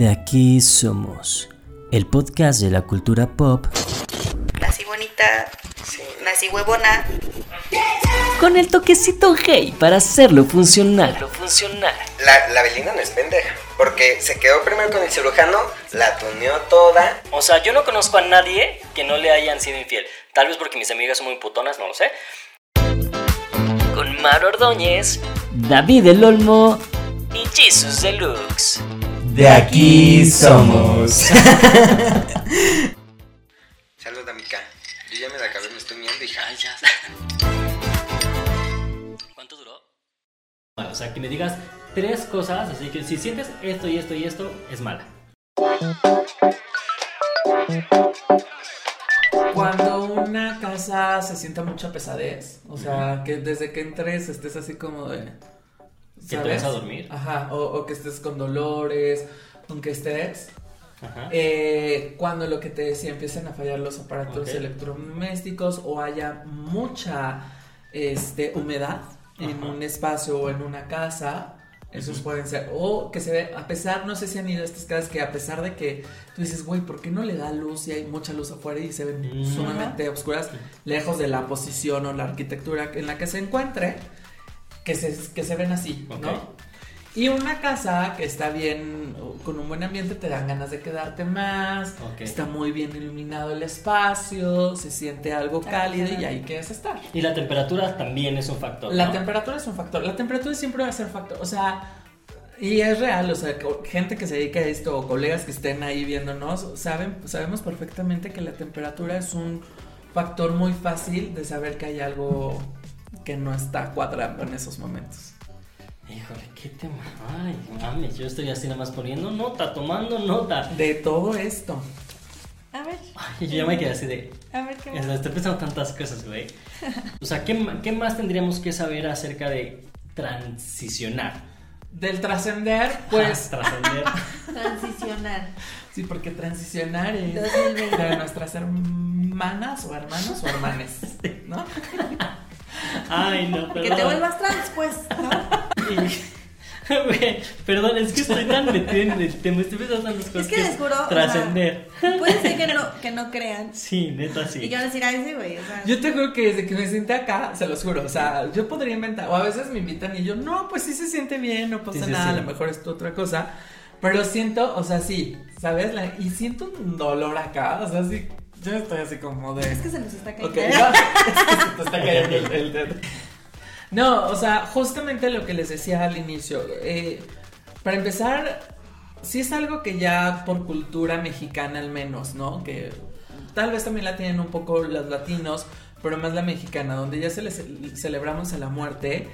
De aquí somos, el podcast de la cultura pop. Nací bonita, nací huevona. Con el toquecito gay para hacerlo funcionar. funcionar. La, la Belinda no es pendeja, porque se quedó primero con el cirujano, la tuneó toda. O sea, yo no conozco a nadie que no le hayan sido infiel. Tal vez porque mis amigas son muy putonas, no lo sé. Con Mar Ordóñez David el Olmo. y Jesus Deluxe. De aquí somos. Salud, amiga. Yo ya me la acabé, me estoy viendo y ay, ya. ¿Cuánto duró? O sea, que me digas tres cosas, así que si sientes esto y esto y esto, es mala. Cuando una casa se sienta mucha pesadez, o sea, que desde que entres estés así como de... ¿Que te vas a dormir? Ajá, o, o que estés con dolores, aunque estés. Ajá. Eh, cuando lo que te decía empiezan a fallar los aparatos electrodomésticos o haya mucha este, humedad en un espacio o en una casa, esos pueden ser. O que se ve, a pesar, no sé si han ido a estas casas que a pesar de que tú dices, güey, ¿por qué no le da luz y hay mucha luz afuera y se ven sumamente oscuras, lejos de la posición o la arquitectura en la que se encuentre, que se, que se ven así. ¿no? Y una casa que está bien, con un buen ambiente, te dan ganas de quedarte más. Está muy bien iluminado el espacio, se siente algo cálido y ahí quieres estar. Y la temperatura también es un factor. La ¿no? temperatura es un factor. La temperatura siempre va a ser factor. O sea, y es real. O sea, gente que se dedica a esto o colegas que estén ahí viéndonos, saben, sabemos perfectamente que la temperatura es un factor muy fácil de saber que hay algo que no está cuadrando en esos momentos. Híjole, qué tema. Ay, mames, yo estoy así nada más poniendo nota, tomando nota. De todo esto. A ver, Ay, yo ya me quedé así de. a ver qué sea, Estoy pensando tantas cosas, güey. O sea, ¿qué, ma- ¿qué más tendríamos que saber acerca de transicionar? Del trascender, pues. trascender. Transicionar. Sí, porque transicionar es 2020. de nuestras hermanas o hermanos o hermanes, ¿no? Ay, no, Que perdón. te vuelvas trans, pues, ¿no? Perdón, es que estoy tan metido en el tema, estoy pensando en las cosas que les juro, o sea, Trascender. Puede ser que no, que no crean. Sí, neta, sí. Y que a decir, ay, sí, güey. O sea, Yo te juro que desde que me senté acá, se los juro, o sea, yo podría inventar, o a veces me invitan y yo, no, pues sí se siente bien, no pasa Sí, sí, nada, sí. a lo mejor es otra cosa, pero siento, o sea, sí, ¿sabes? La- y siento un dolor acá, o sea, sí, yo estoy así como de... es que se nos está cayendo. No, es que se te está cayendo el, el dedo. No, o sea, justamente lo que les decía al inicio. eh, para empezar, sí es algo que ya por cultura mexicana al menos, ¿no? Que tal vez también la tienen un poco los latinos, pero más la mexicana, donde ya se les celebramos a la muerte,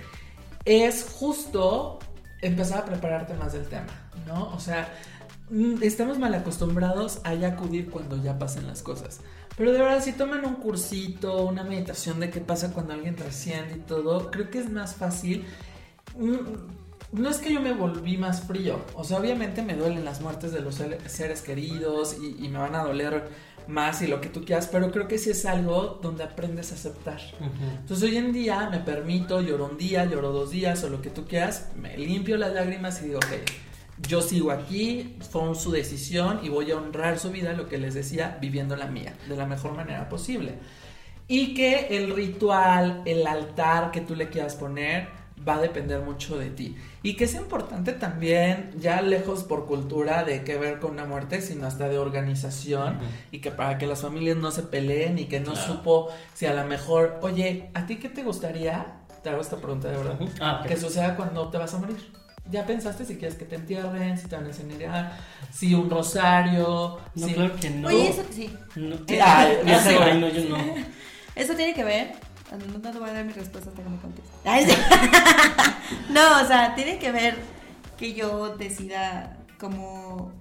es justo empezar a prepararte más del tema, ¿no? O sea, estamos mal acostumbrados a ya acudir cuando ya pasen las cosas. Pero de verdad, si toman un cursito, una meditación de qué pasa cuando alguien trasciende y todo, creo que es más fácil. Mm, No es que yo me volví más frío, o sea, obviamente me duelen las muertes de los seres queridos y, y me van a doler más y lo que tú quieras, pero creo que sí es algo donde aprendes a aceptar. Entonces hoy en día me permito, lloro un día, lloro dos días o lo que tú quieras, me limpio las lágrimas y digo, ok, yo sigo aquí, fue su decisión y voy a honrar su vida, lo que les decía, viviendo la mía, de la mejor manera posible. Y que el ritual, el altar que tú le quieras poner, va a depender mucho de ti. Y que es importante también, ya lejos por cultura de que ver con una muerte, sino hasta de organización, y que para que las familias no se peleen y que no Claro. supo si a lo mejor, oye, ¿a ti qué te gustaría? Te hago esta pregunta de verdad. Ah. Que suceda cuando te vas a morir. ¿Ya pensaste si quieres que te entierren, si te van a incinerar, si un rosario? No, si... claro que no. Oye, eso sí. No. Sé. ay, no, yo no. Eso tiene que ver. ah, No, no te voy a dar mi respuesta hasta que me contestes. No, o sea, tiene que ver que yo decida como.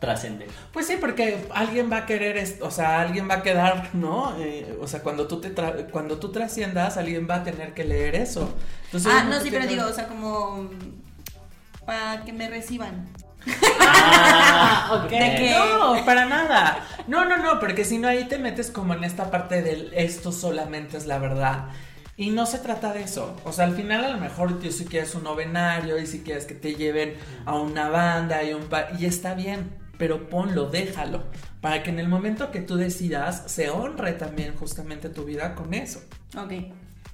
Trascender. Pues sí, porque alguien va a querer, esto, o sea, alguien va a quedar, ¿no? Eh, o sea, cuando tú te tra- cuando tú trasciendas, alguien va a tener que leer eso. Entonces, Ah, no, sí, pero digo, o sea, como. Para que me reciban. Ah, ok. ¿De qué? No, para nada. No, no, no, porque si no ahí te metes como en esta parte del esto solamente es la verdad. Y no se trata de eso. O sea, al final a lo mejor tú si quieres un novenario y si quieres que te lleven a una banda y un pa y está bien, pero ponlo, déjalo, para que en el momento que tú decidas se honre también justamente tu vida con eso. Ok.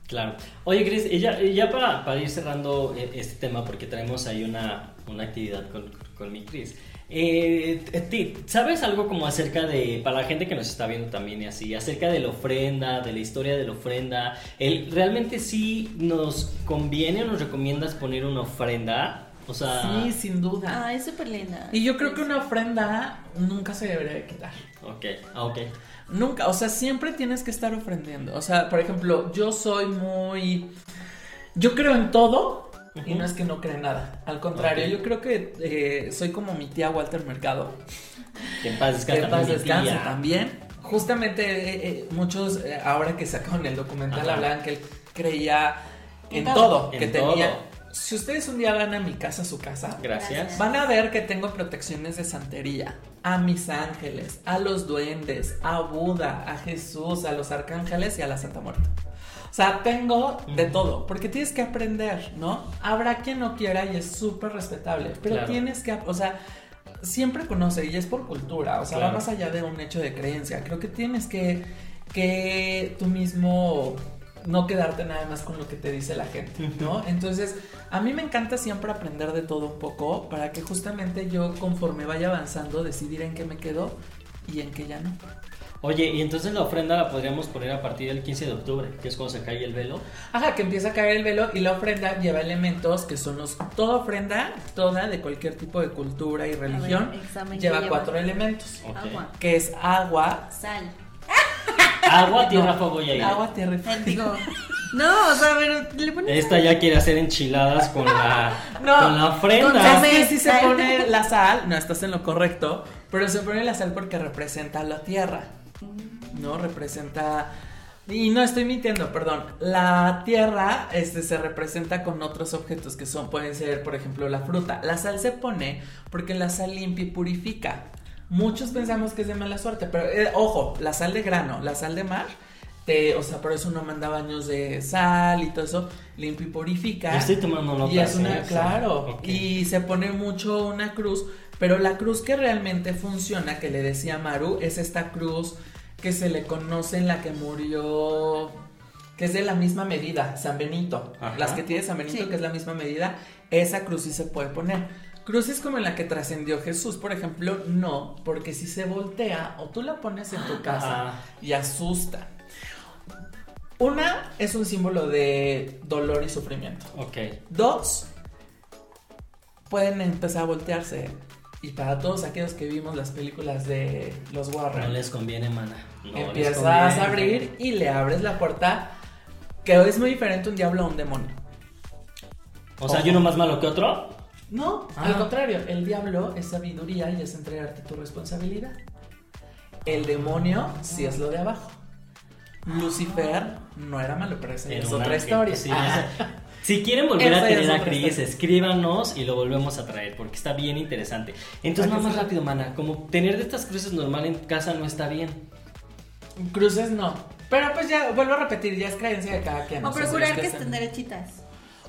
Claro. Oye, Cris, y ya, y ya para, para ir cerrando eh, este tema, porque traemos ahí una, una actividad con, con mi Cris. Eh, ti, ¿Sabes algo como acerca de, para la gente que nos está viendo también y así, acerca de la ofrenda, de la historia de la ofrenda? El, ¿Realmente sí nos conviene o nos recomiendas poner una ofrenda? O sea, Sí, sin duda. Ah, es súper linda. Y yo creo que una ofrenda nunca se debería de quitar. ok, ah, ok. Nunca, o sea, siempre tienes que estar ofrendiendo. O sea, por ejemplo, yo soy muy... Yo creo en todo y no es que no cree en nada. Al contrario, yo creo que eh, soy como mi tía Walter Mercado. Que en paz descanse Que en paz descanse también. Justamente eh, eh, muchos, eh, ahora que sacaron el documental, Ajá. hablaban que él creía en En todo, que En tenía... Si ustedes un día van a mi casa, a su casa, Gracias. Van a ver que tengo protecciones de santería a mis ángeles, a los duendes, a Buda, a Jesús, a los arcángeles y a la Santa Muerte. O sea, tengo de todo, porque tienes que aprender, ¿no? Habrá quien no quiera y es súper respetable, pero Claro. tienes que, o sea, siempre conoce y es por cultura, o sea, Claro. va más allá de un hecho de creencia. Creo que tienes que, que tú mismo no quedarte nada más con lo que te dice la gente, ¿no? Entonces, a mí me encanta siempre aprender de todo un poco para que justamente yo conforme vaya avanzando decidir en qué me quedo y en qué ya no. Oye, y entonces la ofrenda la podríamos poner a partir del 15 de octubre, que es cuando se cae el velo. Ajá, que empieza a caer el velo y la ofrenda lleva elementos que son los... Toda ofrenda, toda de cualquier tipo de cultura y religión, ver, examen, ¿qué lleva lleva? cuatro elementos. Agua. que es agua, Sal. Agua, tierra, No, fuego y aire. agua, tierra y fuego. No, o sea, pero le pones. Esta ya quiere hacer enchiladas con la, No, con la ofrenda. con Es sal. que si se pone la sal, no estás en lo correcto, pero se pone la sal porque representa la tierra, ¿no? Representa... Y no estoy mintiendo, perdón. La tierra este, se representa con otros objetos que son, pueden ser, por ejemplo, la fruta. La sal se pone porque la sal limpia y purifica. Muchos pensamos que es de mala suerte, pero eh, ojo, la sal de grano, la sal de mar, te, o sea, por eso uno manda baños de sal y todo eso, limpia y purifica. Yo estoy tomando notas. Y es una, ¿eh? claro, y se pone mucho una cruz, pero la cruz que realmente funciona, que le decía Maru, es esta cruz que se le conoce en la que murió, que es de la misma medida, San Benito. Ajá. Las que tiene San Benito, Sí. que es la misma medida, esa cruz sí se puede poner. Cruces como en la que trascendió Jesús, por ejemplo, no, porque si se voltea o tú la pones en tu casa y asusta. Una es un símbolo de dolor y sufrimiento. Ok. Dos, pueden empezar a voltearse. Y para todos aquellos que vimos las películas de los No Warren, les conviene, mana. No empiezas conviene. a abrir y le abres la puerta, que es muy diferente un diablo a un demonio. O sea, Ojo. ¿y uno más malo que otro? No, Ah. al contrario, el diablo es sabiduría y es entregarte tu responsabilidad. El demonio sí es lo de abajo. Lucifer no era malo, pero esa es otra historia. sí, Si quieren volver a tener a Cris, escríbanos y lo volvemos a traer porque está bien interesante. Entonces, ¿A nada que más rápido, mana. Como tener de estas cruces normal en casa no está bien. Cruces no. Pero pues ya, vuelvo a repetir, ya es creencia de cada quien. O procurar que estén derechitas.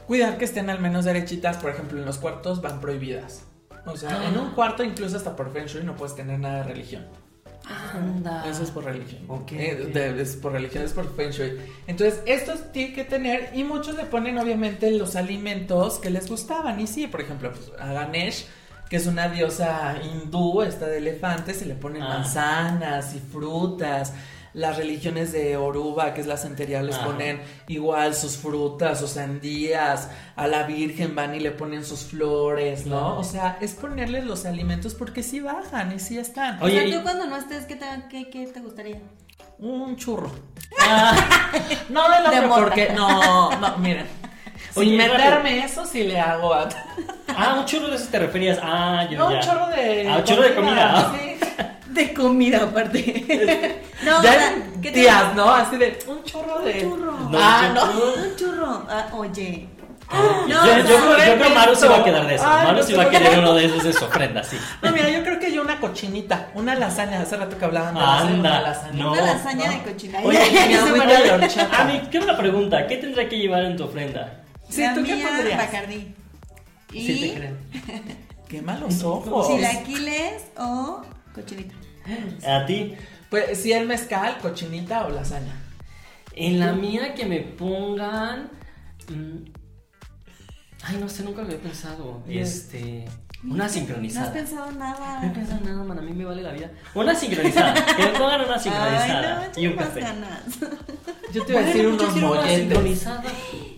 Cuidar que estén al menos derechitas, por ejemplo, en los cuartos van prohibidas. O sea, Ah. en un cuarto, incluso hasta por Feng Shui, no puedes tener nada de religión. Anda. Eso es por religión. Ok, Eh, es por religión, es por Feng Shui. Entonces, estos tienen que tener, y muchos le ponen obviamente los alimentos que les gustaban. Y sí, por ejemplo, pues, a Ganesh, que es una diosa hindú, esta de elefantes, se le ponen Ah. manzanas y frutas. Las religiones de Oruba, que es la santería, les Ajá. ponen igual sus frutas, sus sandías. A la Virgen van y le ponen sus flores, ¿no? Claro. O sea, es ponerles los alimentos porque sí bajan y sí están. O Oye, sea, y- tú cuando no estés, ¿qué te, qué, qué te gustaría? Un churro. Ah, No De mota. porque no, no, miren. Oye, Sin meterme eso sí le hago a ah, un churro de eso te referías. Ah, yo No, ya. un chorro de Ah, un chorro de comida. Sí. De comida, aparte. no, o Ya sea, ¿qué te tías, ¿no? Así de un chorro de Un churro. No, ah, no. Un churro. Ah, oye. yo, No, yo, creo que Maru se va a quedar de eso. Ay, Maru no se va a querer uno de esos de su ofrenda, sí. No, mira, yo creo que yo una cochinita, una lasaña. Hace rato que hablaban de lasaña, Anda, una lasaña. no. Una lasaña de cochina. Oye, mi agüita de horchata. A mí, ¿qué es la pregunta? ¿Qué tendrá que llevar en tu ofrenda? Sí, La ¿tú qué mía, pondrías? Bacardí. Y Sí, te creo. Qué malos ojos. chilaquiles o cochinita. A ti. Pues si el mezcal, cochinita o lasaña. En la mía que me pongan. mm, Ay, no sé, nunca lo había pensado. Bien. Este. Una No sincronizada. has pensado No he nada. pensado nada, man, a mí me vale la vida. Una sincronizada. que me pongan una sincronizada. Ay, no, y un café. ganas. Yo te iba a decir Bueno, unos molletes. sincronizada.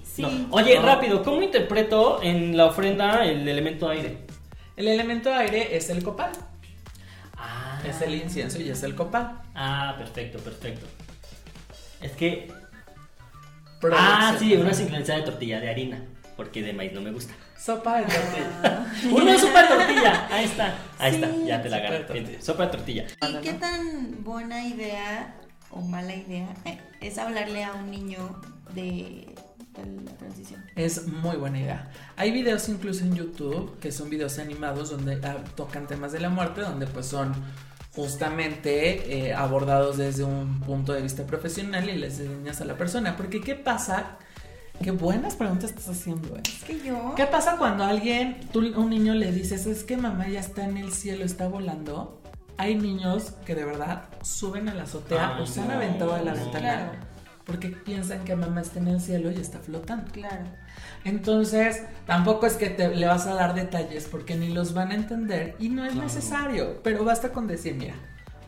Sí. No. Oye, No. rápido, ¿cómo interpreto en la ofrenda el elemento aire? El elemento aire es el copal. Ah, Es el incienso y es el copal. Ah, perfecto, perfecto. Es que. Ah, sí, una sincronizada de tortilla de harina. Porque de maíz no me gusta. Sopa de tortilla. Una sopa de tortilla. Ahí está. Ahí Sí, está. Ya te la gané. Sopa de tortilla. ¿Y qué tan buena idea o mala idea eh, es hablarle a un niño de, de la transición? Es muy buena idea. Hay videos incluso en YouTube que son videos animados donde ah, tocan temas de la muerte, donde pues son justamente eh, abordados desde un punto de vista profesional y les enseñas a la persona. Porque ¿qué pasa? Qué buenas preguntas estás haciendo, ¿eh? Es que yo... ¿Qué pasa cuando a alguien, tú a un niño le dices, es que mamá ya está en el cielo, está volando? Hay niños que de verdad suben a la azotea Ay, o se han no, aventado a la no. ventana Claro. porque piensan que mamá está en el cielo y está flotando. Claro. Entonces, tampoco es que te, le vas a dar detalles porque ni los van a entender y no es Claro. necesario, pero basta con decir, mira,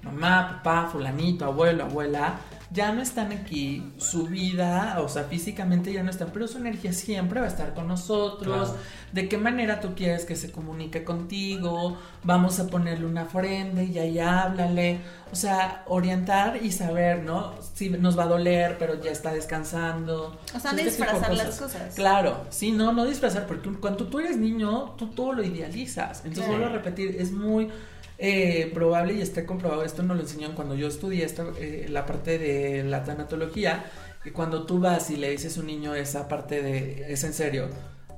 mamá, papá, fulanito, abuelo, abuela, ya no están aquí, su vida, o sea, físicamente ya no están, pero su energía siempre va a estar con nosotros. Claro. ¿De qué manera tú quieres que se comunique contigo? Vamos a ponerle una ofrenda y ahí háblale. O sea, orientar y saber, ¿no? Si nos va a doler, pero ya está descansando. O sea, no Este disfrazar las cosas. Claro, sí, no, no disfrazar, porque cuando tú eres niño, tú todo lo idealizas. Entonces, Claro. vuelvo a repetir, es muy eh, probable y está comprobado, esto nos lo enseñan cuando yo estudié esta, eh, la parte de la tanatología, que cuando tú vas y le dices a un niño esa parte de, es en serio,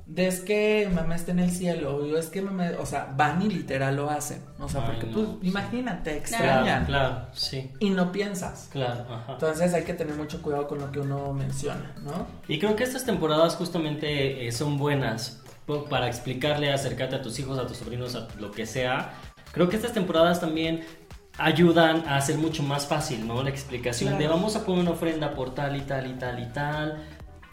de es que mamá está en el cielo, o es que mamá, o sea, van y literal lo hacen, o sea, Ay, porque no, pues, sí. imagínate, Claro, extrañan claro, sí. y no piensas. Claro, ajá. Entonces hay que tener mucho cuidado con lo que uno menciona, ¿no? Y creo que estas temporadas justamente eh, son buenas para explicarle, acercarte a tus hijos, a tus sobrinos, a lo que sea. Creo que estas temporadas también ayudan a hacer mucho más fácil, ¿no? La explicación de vamos a poner una ofrenda por tal y tal y tal y tal.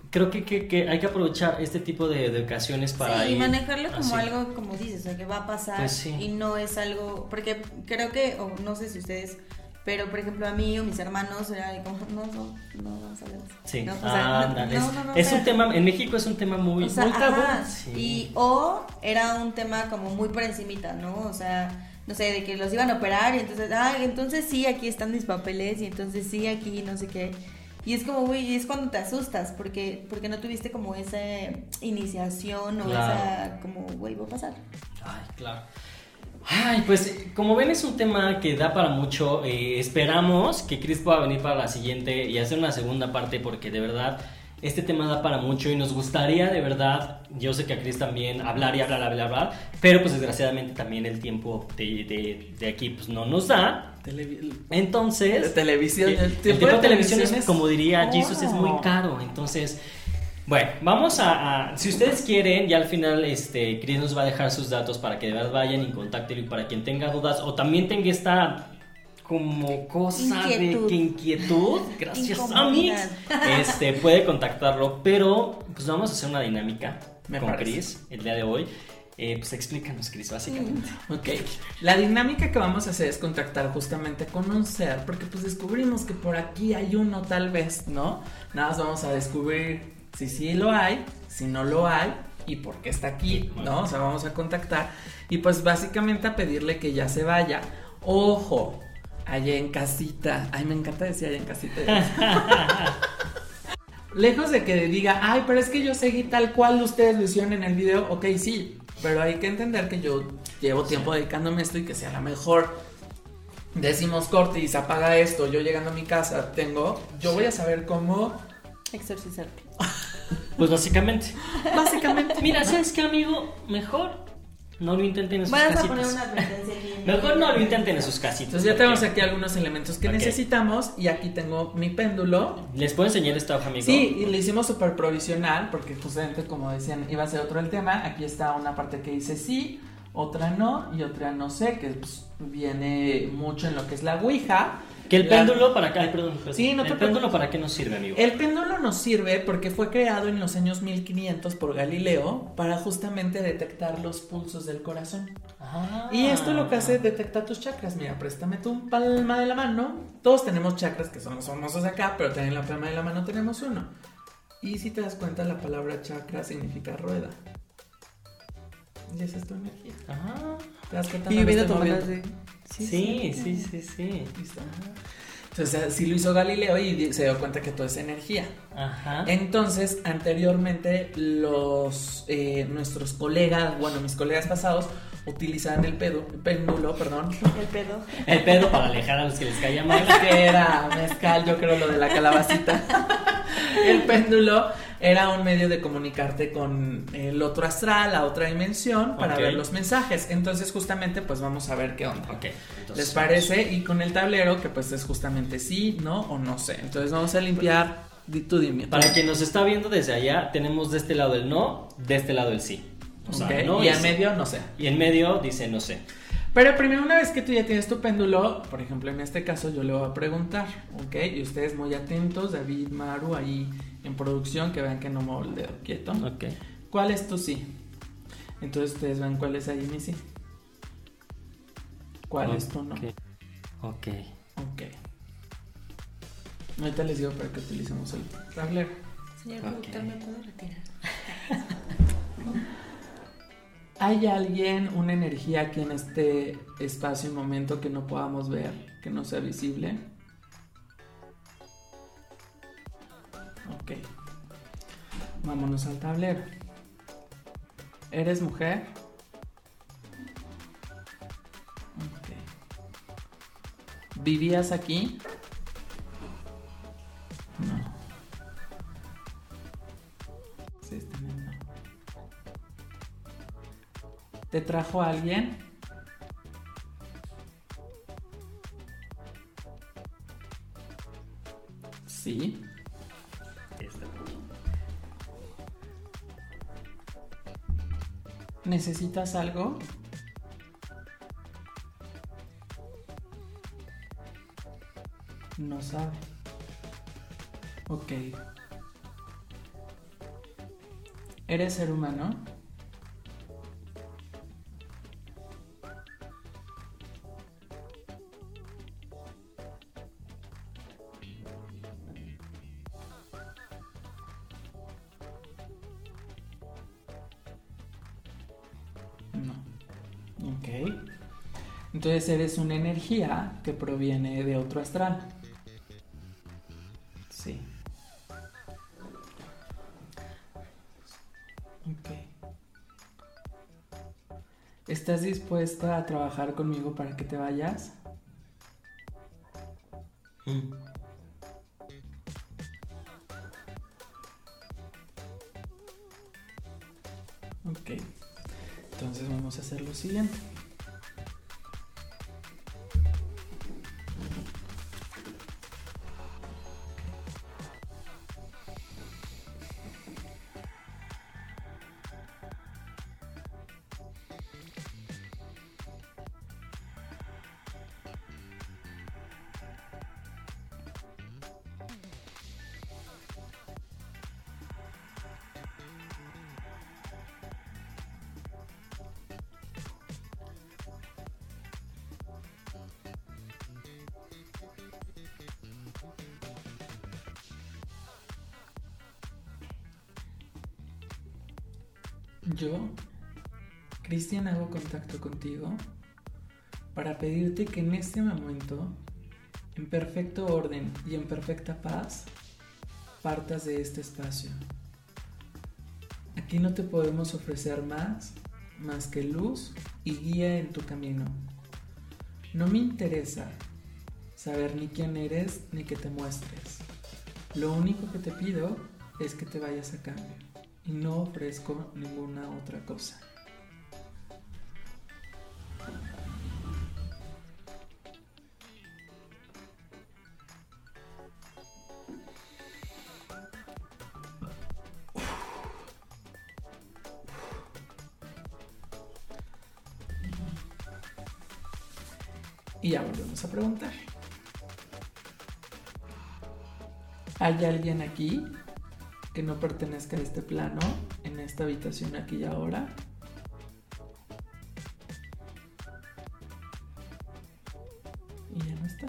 Creo que, que- que hay que aprovechar este tipo de, de ocasiones para sí, y ir manejarlo como así. algo, como dices, o sea, que va a pasar Pues sí. y no es algo, porque creo que, o no sé si ustedes, pero por ejemplo a mí o mis hermanos era de como, no, no, no vamos a hablar. Sí, No, o sea, ándale, no, es- no, no, es un tema, en México es un tema muy, o sea, muy tabú. Sí. y o era un tema como muy por encimita, ¿no? O sea, no sé, de que los iban a operar y entonces, ah, entonces sí, aquí están mis papeles y entonces sí, aquí no sé qué. Y es como, güey, es cuando te asustas porque, porque no tuviste como esa iniciación o Claro. esa, como, güey, va a pasar. Ay, claro. Ay, pues como ven es un tema que da para mucho. eh, esperamos que Chris pueda venir para la siguiente y hacer una segunda parte porque de verdad este tema da para mucho y nos gustaría de verdad, yo sé que a Chris también hablar y hablar, hablar, hablar, pero pues desgraciadamente también el tiempo de, de- de aquí pues no nos da. Televi- Entonces... De televisión, eh, el El, tiempo de televisión es, como diría Jesus, es muy Oh. caro. Entonces, bueno, vamos a, a- Si ustedes quieren, ya al final este, Chris nos va a dejar sus datos para que de verdad vayan y contáctenlo. Y para quien tenga dudas o también tenga esta como cosa Inquietud. de que inquietud, gracias a Incomodidad. este, puede contactarlo. Pero pues vamos a hacer una dinámica Me con parece. Chris el día de hoy. Eh, pues explícanos, Chris, básicamente. Ok, la dinámica que vamos a hacer es contactar justamente con un ser, porque pues descubrimos que por aquí hay uno tal vez, ¿no? Nada más vamos a descubrir si sí lo hay, si no lo hay y por qué está aquí, ¿no? O sea, vamos a contactar y pues básicamente a pedirle que ya se vaya. Ojo, allá en casita, ay, me encanta decir allá en casita. Lejos de que diga, ay, pero es que yo seguí tal cual ustedes lo hicieron en el video, ok, sí, pero hay que entender que yo llevo tiempo dedicándome a esto y que si a lo mejor decimos corte y se apaga esto, yo llegando a mi casa tengo, yo voy a saber cómo, Exorcizarte. Pues básicamente. básicamente, Mira, ¿sabes qué, amigo? Mejor No lo intenten en sus Vamos a casitas. poner una advertencia aquí. Mejor no lo intenten en sus casitas. Entonces ya porque tenemos aquí algunos elementos que necesitamos y aquí tengo mi péndulo. ¿Les puedo enseñar esta hoja, amigo? Sí, y lo hicimos súper provisional porque justamente como decían iba a ser otro el tema. Aquí está una parte que dice sí, otra no y otra no sé, que pues, viene mucho en lo que es la Ouija. Que el La- péndulo para acá. Ay, perdón. perdón. Sí, no te ¿El péndulo para qué nos sirve, amigo? El péndulo nos sirve porque fue creado en los años 1500 por Galileo para justamente detectar los pulsos del corazón. Ah. Y esto lo que hace es detectar tus chakras. Mira, préstame tu palma de la mano. Todos tenemos chakras que son los famosos acá, pero también en la palma de la mano tenemos uno. Y si te das cuenta, la palabra chakra significa rueda. Y esa es tu energía. Ah. ¿Te das cuenta? Y estoy tu así. Sí, sí, sí, sí. Entonces, así lo hizo Galileo y se dio cuenta que todo es energía. Ajá. Entonces, anteriormente, los eh, nuestros colegas, bueno, mis colegas pasados, utilizaban el pedo- péndulo, perdón, El pedo. El pedo para alejar a los que les caía mal. que era mezcal, yo creo lo de la calabacita. El péndulo era un medio de comunicarte con el otro astral, la otra dimensión, para ver los mensajes. Entonces, justamente, pues vamos a ver qué onda. Entonces ¿Les parece? Y con el tablero, que pues es justamente sí, no o no sé. Entonces vamos a limpiar. Di tú dime. Para quien nos está viendo desde allá, tenemos de este lado el no, de este lado el sí. O sea, Ok, no y sí. medio, no sé. Y en medio dice no sé. Pero primero, una vez que tú ya tienes tu péndulo, por ejemplo, en este caso yo le voy a preguntar, ¿ok? Y ustedes muy atentos, David, Maru, ahí en producción, que vean que no muevo el dedo quieto. Ok. ¿Cuál es tu sí? Entonces ustedes ven cuál es ahí mi sí. ¿Cuál es tu no? Ok. Ok. Ahorita les digo para que utilicemos el tablero. Señor Ok. productor, ¿me puedo retirar? ¿Hay alguien, una energía aquí en este espacio y momento que no podamos ver, que no sea visible? Ok. Vámonos al tablero. ¿Eres mujer? Ok. ¿Vivías aquí? ¿Te trajo alguien? Sí. ¿Necesitas algo? No sabe. Ok. ¿Eres ser humano? Entonces eres una energía que proviene de otro astral. Sí. Ok. ¿Estás dispuesta a trabajar conmigo para que te vayas? Yo, Cristian, hago contacto contigo para pedirte que en este momento, en perfecto orden y en perfecta paz, partas de este espacio. Aquí no te podemos ofrecer más, más que luz y guía en tu camino. No me interesa saber ni quién eres ni que te muestres. Lo único que te pido es que te vayas a cambio y No ofrezco ninguna otra cosa. Y ya volvemos a preguntar. ¿Hay alguien aquí? Que no pertenezca a este plano, en esta habitación aquí y ahora? Y ya no está.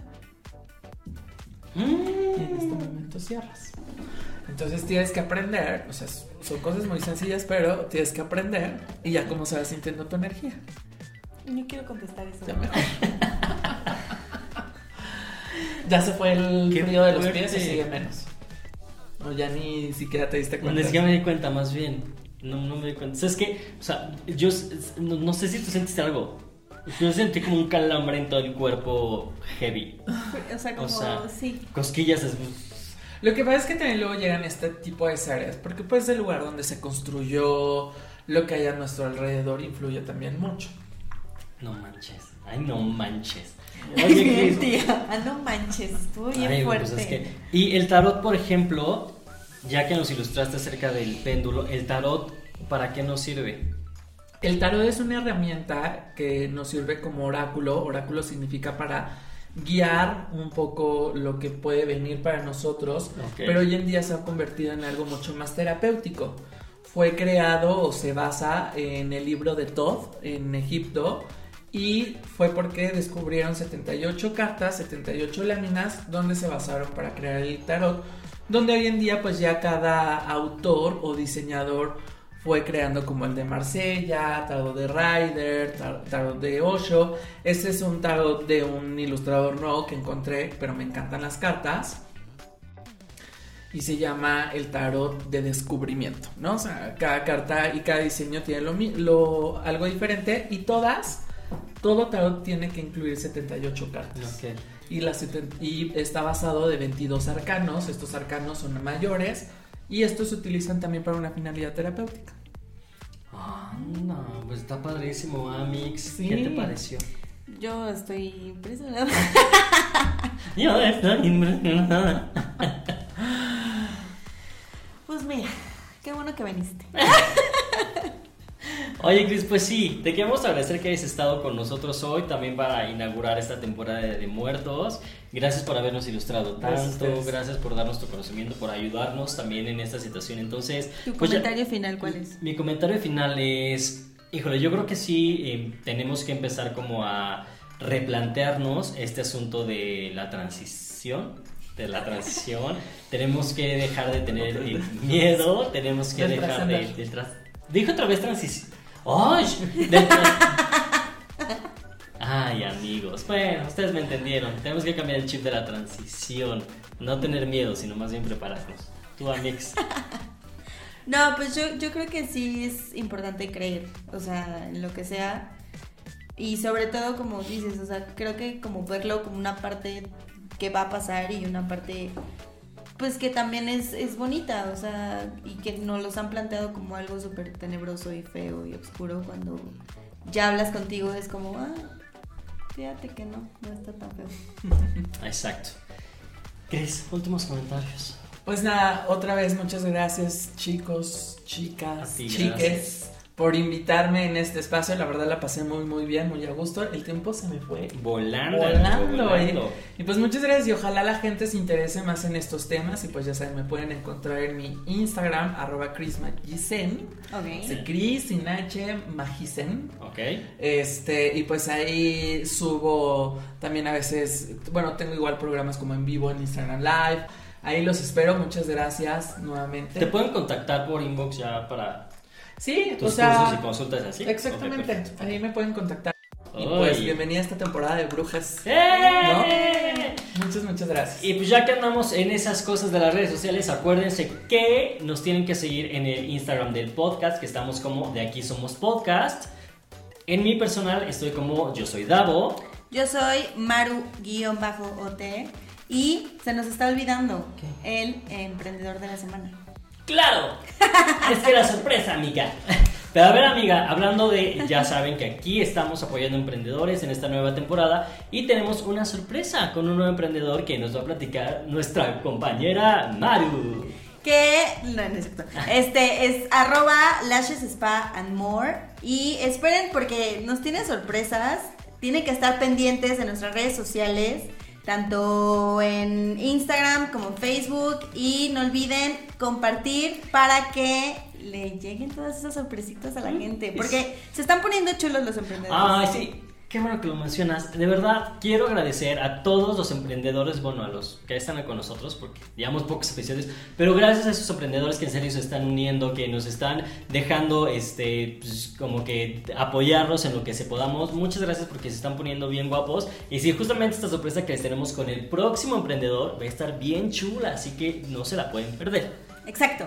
Y en este momento cierras. Entonces tienes que aprender, o sea, son cosas muy sencillas, pero tienes que aprender y ya cómo se va sintiendo tu energía. No quiero contestar eso. Ya, mejor. Ya se fue el Qué frío de los fuerte. pies y sigue menos. O ya ni siquiera te diste cuenta. Ni siquiera me di cuenta, más bien. No, no me di cuenta. ¿Sabes qué? O sea, yo no, no sé si tú sentiste algo. Yo sentí como un calambre en todo el cuerpo heavy. O sea, como, O sea, sí. Cosquillas. es- Lo que pasa es que también luego llegan este tipo de seres, porque pues el lugar donde se construyó, lo que hay a nuestro alrededor influye también mucho. No manches. Ay, no manches. Oye, Tía, ah, no manches, estuvo bien Ay, fuerte. pues es que- Y el tarot, por ejemplo, ya que nos ilustraste acerca del péndulo, el tarot, ¿para qué nos sirve? El tarot es una herramienta que nos sirve como oráculo. Oráculo significa para guiar un poco lo que puede venir para nosotros, pero hoy en día se ha convertido en algo mucho más terapéutico. Fue creado o se basa en el libro de Thoth en Egipto y fue porque descubrieron 78 cartas, 78 láminas donde se basaron para crear el tarot, donde hoy en día pues ya cada autor o diseñador fue creando como el de Marsella, tarot de Ryder, tar- tarot de Osho. Este es un tarot de un ilustrador nuevo que encontré, pero me encantan las cartas. Y se llama el tarot de descubrimiento, ¿no? O sea, cada carta y cada diseño tiene lo, lo- algo diferente y todas, todo tarot tiene que incluir 78 cartas. Ok. Y, seten- y está basado de 22 arcanos. Estos arcanos son mayores y estos se utilizan también para una finalidad terapéutica. Ah, no, pues está padrísimo, Amix. Sí. ¿Qué te pareció? Yo estoy impresionada. Yo estoy impresionada. Pues mira, qué bueno que viniste. Oye, Cris, pues sí, te queremos agradecer que hayas estado con nosotros hoy, también para inaugurar esta temporada de, de Muertos. Gracias por habernos ilustrado tanto, gracias por darnos tu conocimiento, por ayudarnos también en esta situación. Entonces, Tu pues ya- comentario final, ¿cuál es? Mi comentario final es, híjole, yo creo que sí eh, tenemos que empezar como a replantearnos este asunto de la transición, de la transición. tenemos que dejar de tener miedo, tenemos que dejar de... del tras- Dijo otra vez transición. ¡Ay! Ay, amigos. Bueno, ustedes me entendieron. Tenemos que cambiar el chip de la transición. No tener miedo, sino más bien prepararnos. Tú, Amix. No, pues yo, yo creo que sí es importante creer, o sea, en lo que sea. Y sobre todo, como dices, o sea, creo que como verlo como una parte que va a pasar y una parte, pues que también es, es bonita, o sea, y que nos los han planteado como algo súper tenebroso y feo y oscuro cuando ya hablas contigo, es como, ah, fíjate que no, no está tan feo. Exacto. Cris, últimos comentarios. Pues nada, otra vez muchas gracias chicos, chicas, ti, chiques, gracias. Por invitarme en este espacio. La verdad la pasé muy muy bien, muy a gusto. El tiempo se me fue Volando. volando. volando. oye. Y pues muchas gracias y ojalá la gente se interese más en estos temas. Y pues ya saben, me pueden encontrar en mi Instagram, arroba chrismagicen. Sí, Ok. Chris sin H, Magicen. Ok. Este, y pues ahí subo también a veces, bueno, tengo igual programas como en vivo en Instagram Live. Ahí los espero, muchas gracias nuevamente. ¿Te pueden contactar por inbox ya para Sí, tus o sea, cursos y consultas así? exactamente. Ahí me pueden contactar. Y pues bienvenida a esta temporada de brujas. ¡Eh! Muchas, muchas gracias. Y pues ya que andamos en esas cosas de las redes sociales, acuérdense que nos tienen que seguir en el Instagram del podcast, que estamos como de aquí somos podcast. En mi personal estoy como yo soy Davo. Yo soy Maru-OT y se nos está olvidando el emprendedor de la semana. ¡Claro! es que la sorpresa, amiga. Pero a ver, amiga, hablando de, ya saben que aquí estamos apoyando emprendedores en esta nueva temporada y tenemos una sorpresa con un nuevo emprendedor que nos va a platicar nuestra compañera Maru. Que, no, no es cierto. Este es arroba lashes spa and more. Y esperen porque nos tiene sorpresas. tienen que estar pendientes de nuestras redes sociales, tanto en Instagram como en Facebook. Y no olviden compartir para que le lleguen todas esas sorpresitas a la gente. Porque se están poniendo chulos los emprendedores. Ay, sí. Qué bueno que lo mencionas. De verdad, quiero agradecer a todos los emprendedores, bueno, a los que están con nosotros, porque llevamos pocos episodios, pero gracias a esos emprendedores que en serio se están uniendo, que nos están dejando, este, pues, como que apoyarnos en lo que se podamos. Muchas gracias porque se están poniendo bien guapos. Y sí, justamente esta sorpresa que les tenemos con el próximo emprendedor va a estar bien chula, así que no se la pueden perder. Exacto.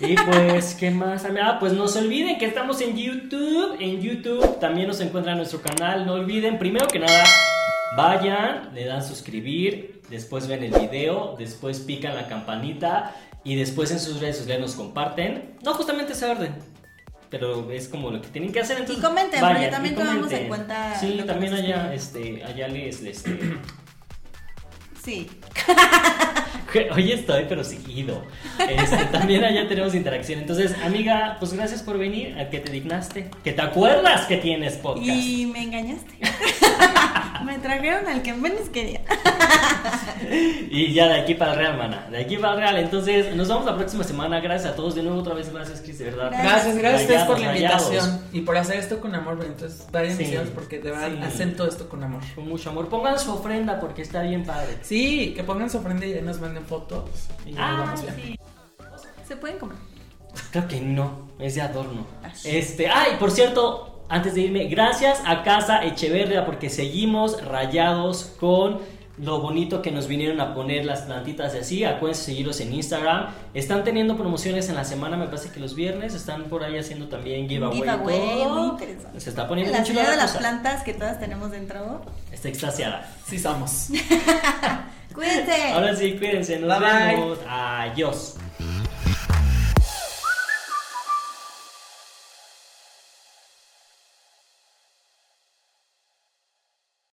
Y pues, ¿qué más? Ah, pues no se olviden que estamos en YouTube. En YouTube también nos encuentran nuestro canal. No olviden, primero que nada, vayan, le dan suscribir, después ven el video, después pican la campanita y después en sus redes sociales nos comparten. No justamente ese orden. Pero es como lo que tienen que hacer. Entonces, y comenten, vayan, porque también tomamos en cuenta. Sí, también allá, este, allá les, les este, Sí. Hoy estoy, pero seguido. Este, también allá tenemos interacción. Entonces, amiga, pues gracias por venir, a que te dignaste, que te acuerdas que tienes podcast. Y me engañaste. me trajeron al que menos quería. Y ya de aquí para el Real, mana. De aquí para el Real. Entonces, nos vemos la próxima semana. Gracias a todos. De nuevo, otra vez, gracias, Chris, de verdad. Gracias, gracias a ustedes por la Rayados, invitación y por hacer esto con amor. Entonces, varias Sí, porque de verdad sí. hacen todo esto con amor. Con mucho amor. Pongan su ofrenda porque está bien padre. Sí, que pongan su ofrenda y ya nos manden fotos y ya nos Ah, vamos bien. sí. Se pueden comer. Creo que no, es de adorno. Ay. Este, ay, por cierto, antes de irme, gracias a Casa Echeverria porque seguimos rayados con lo bonito que nos vinieron a poner las plantitas de así. Acuérdense seguirlos en Instagram. Están teniendo promociones en la semana, me parece que los viernes están por ahí haciendo también giveaway. y Giveaway, todo. muy interesante. Se está poniendo La ciudad de la las plantas que todas tenemos dentro. Está extasiada. Sí somos. Cuídense. Ahora sí, cuídense, nos Bye, bye. vemos. Adiós.